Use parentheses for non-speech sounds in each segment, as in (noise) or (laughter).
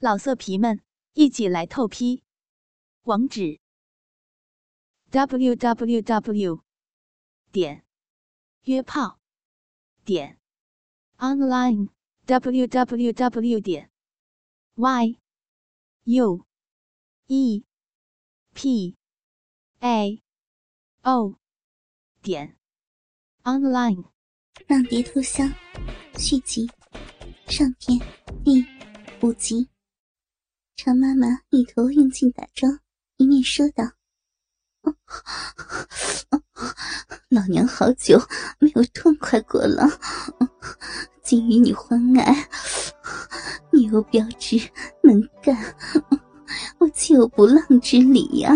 老色皮们，一起来透批！网址：w w w 点约炮点 online w w w 点 y u e p a o 点 online。浪蝶偷香续集上篇第五集。常妈妈一头用劲打桩，一面说道：“老娘好久没有痛快过了，今与你欢爱，你又标致能干，我岂有不浪之理呀？”，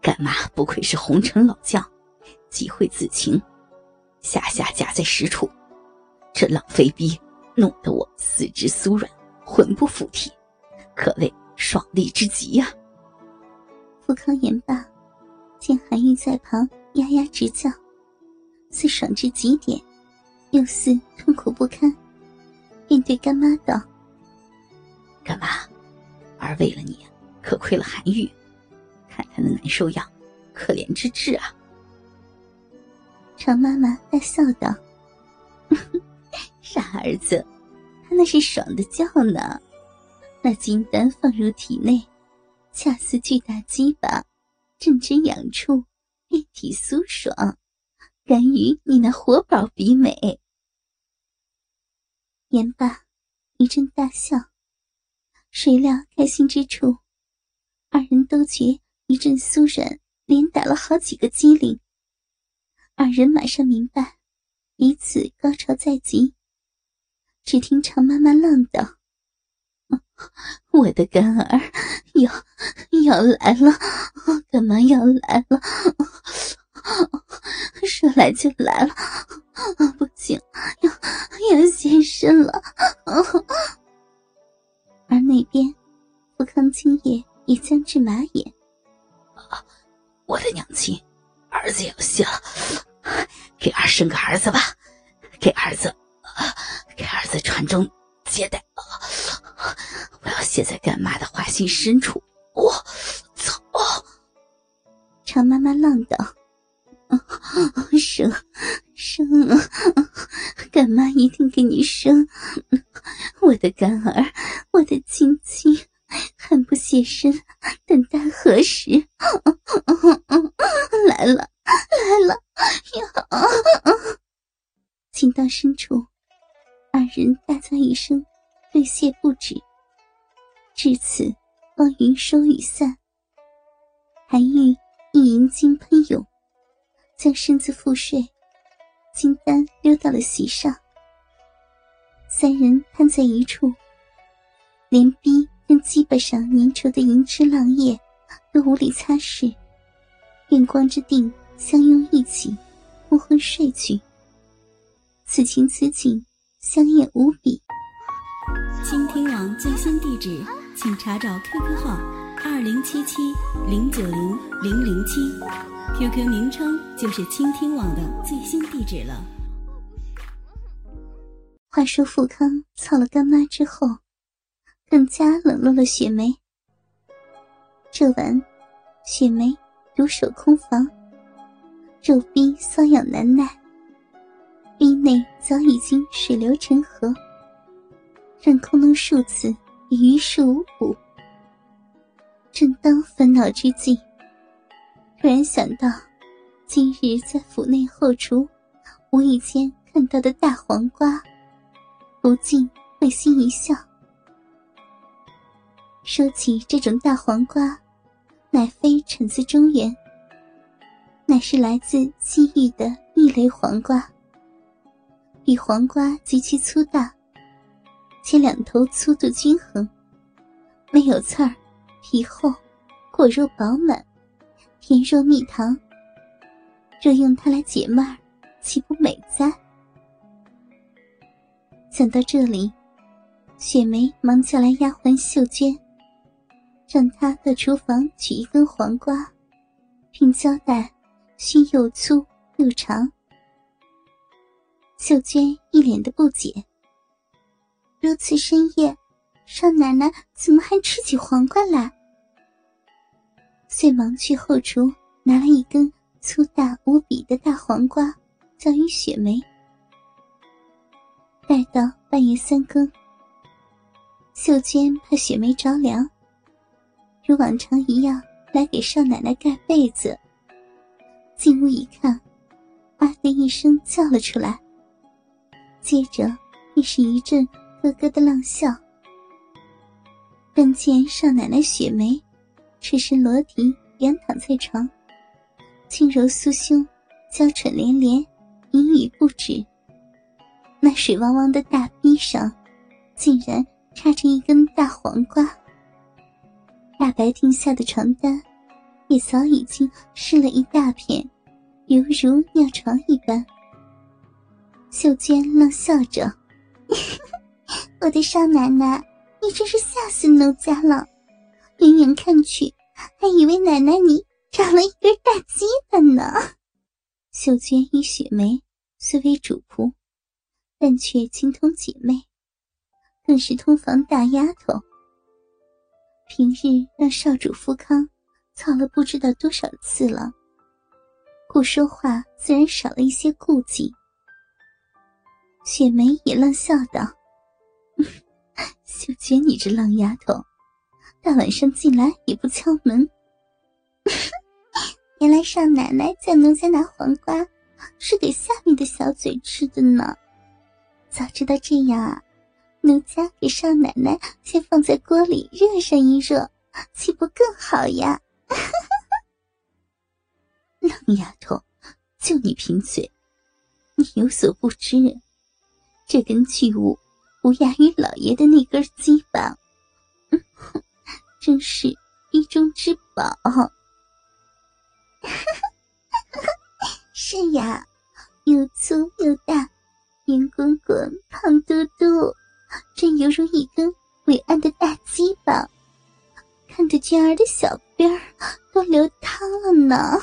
干妈不愧是红尘老将，极会自情，下下夹在实处，这浪飞逼弄得我四肢酥软。魂不附体，可谓爽利之极呀！富康言罢，见韩愈在旁呀呀直叫，似爽至极点，又似痛苦不堪，便对干妈道：“干妈，儿为了你，可亏了韩愈，看他那难受样，可怜之至啊！”常妈妈大笑道：“ (laughs) 傻儿子。”那是爽的叫呢，那金丹放入体内，恰似巨大鸡巴，正之痒处，遍体酥爽，敢与你那活宝比美。言罢，一阵大笑。谁料开心之处，二人都觉一阵酥软，连打了好几个激灵。二人马上明白，彼此高潮在即。只听常妈妈浪道：“我的干儿要要来了，干嘛要来了？说来就来了，不行，要要现身了。”而那边，富康今夜也将至马眼。我的娘亲，儿子要谢了，给儿生个儿子吧，给儿子。给儿子传宗接代，我要写在干妈的花心深处。我操！常妈妈浪道：“生生，干妈一定给你生。我的干儿，我的亲亲，还不现身，等待何时？来了，来了！呀，情到深处。”声，对谢不止。至此，望云收雨散。韩愈一银金喷涌，将身子覆睡，金丹溜到了席上。三人瘫在一处，连逼跟鸡巴上粘稠的银汁浪液都无力擦拭，月光之定相拥一起，昏昏睡去。此情此景。香艳无比。倾听网最新地址，请查找 QQ 号二零七七零九零零零七，QQ 名称就是倾听网的最新地址了。话说富康操了干妈之后，更加冷落了雪梅。这晚，雪梅独守空房，肉逼瘙痒难耐。壁内早已经水流成河，任空能数次于事无补。正当烦恼之际，突然想到今日在府内后厨无意间看到的大黄瓜，不禁会心一笑。说起这种大黄瓜，乃非产自中原，乃是来自西域的异类黄瓜。比黄瓜极其粗大，且两头粗度均衡，没有刺儿，皮厚，果肉饱满，甜若蜜糖。若用它来解闷儿，岂不美哉？想到这里，雪梅忙叫来丫鬟秀娟，让她到厨房取一根黄瓜，并交代须又粗又长。秀娟一脸的不解。如此深夜，少奶奶怎么还吃起黄瓜来？遂忙去后厨拿了一根粗大无比的大黄瓜，交与雪梅。待到半夜三更，秀娟怕雪梅着凉，如往常一样来给少奶奶盖被子。进屋一看，啊的一声叫了出来，接着便是一阵咯咯的浪笑。但见少奶奶雪梅，赤身裸体仰躺在床，轻柔酥胸，娇喘连连，淫语不止。那水汪汪的大逼上，竟然插着一根大黄瓜。大白厅下的床单，也早已经湿了一大片，犹如尿床一般。秀娟冷笑着：“我的少奶奶。”你真是吓死奴家了！远远看去，还以为奶奶你长了一根大鸡巴呢。秀娟与雪梅虽为主仆，但却情同姐妹，更是通房大丫头。平日让少主夫康操了不知道多少次了，故说话自然少了一些顾忌。雪梅也冷笑道。秀娟，你这浪丫头，大晚上进来也不敲门。(laughs) 原来少奶奶在奴家拿黄瓜，是给下面的小嘴吃的呢。早知道这样啊，奴家给少奶奶先放在锅里热上一热，岂不更好呀？(laughs) 浪丫头，就你贫嘴，你有所不知，这根巨物。不亚于老爷的那根鸡巴，真是一中之宝。(laughs) 是呀，又粗又大，圆滚滚、胖嘟嘟，真犹如一根伟岸的大鸡巴，看得娟儿的小辫儿都流汤了呢。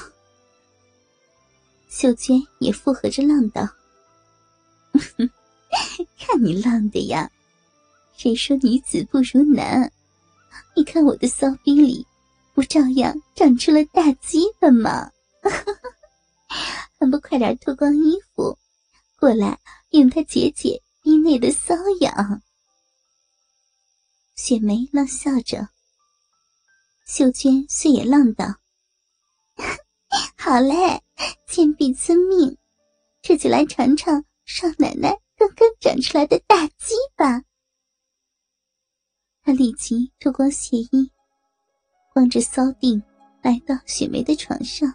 秀娟也附和着浪道。(laughs) (laughs) 看你浪的呀！谁说女子不如男？你看我的骚逼里，不照样长出了大鸡巴吗？(laughs) 还不快点脱光衣服，过来用它解解逼内的瘙痒？雪梅浪笑着，秀娟虽也浪道：“ (laughs) 好嘞，贱婢遵命，这就来尝尝少奶奶。”刚刚长出来的大鸡巴，他立即脱光鞋衣，光着骚腚来到雪梅的床上。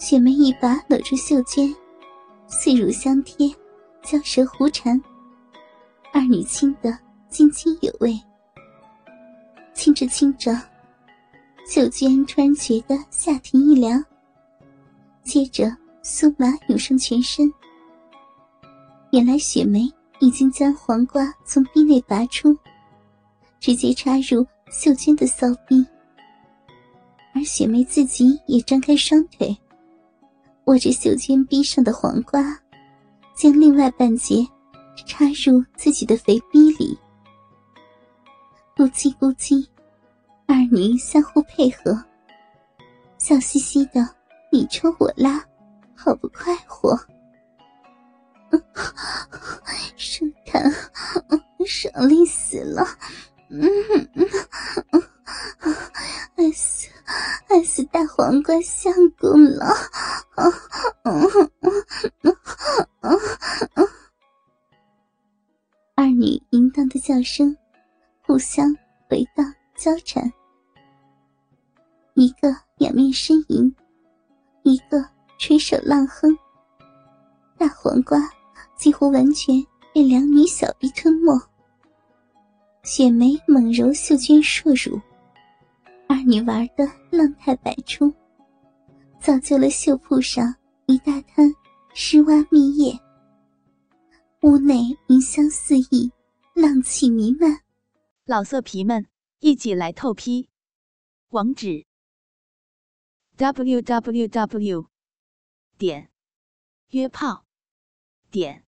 雪梅一把搂住秀娟，碎乳相贴，交舌胡缠，二女亲得津津有味。亲着亲着，秀娟突然觉得下体一凉，接着酥麻涌上全身。原来雪梅已经将黄瓜从冰内拔出，直接插入秀娟的骚逼，而雪梅自己也张开双腿，握着秀娟逼上的黄瓜，将另外半截插入自己的肥逼里，咕叽咕叽，二女相互配合，笑嘻嘻的你抽我拉，好不快活。生疼，爽利死了！嗯嗯，爱死爱死大黄瓜相公了！啊二女淫荡的叫声，互相回荡交缠，一个仰面呻吟，一个垂手浪哼，大黄瓜。几乎完全被两女小臂吞没。雪梅猛揉秀娟硕乳，二女玩的浪态百出，造就了绣铺上一大滩湿洼蜜液。屋内云香四溢，浪气弥漫。老色皮们，一起来透批！网址：w w w. 点约炮点。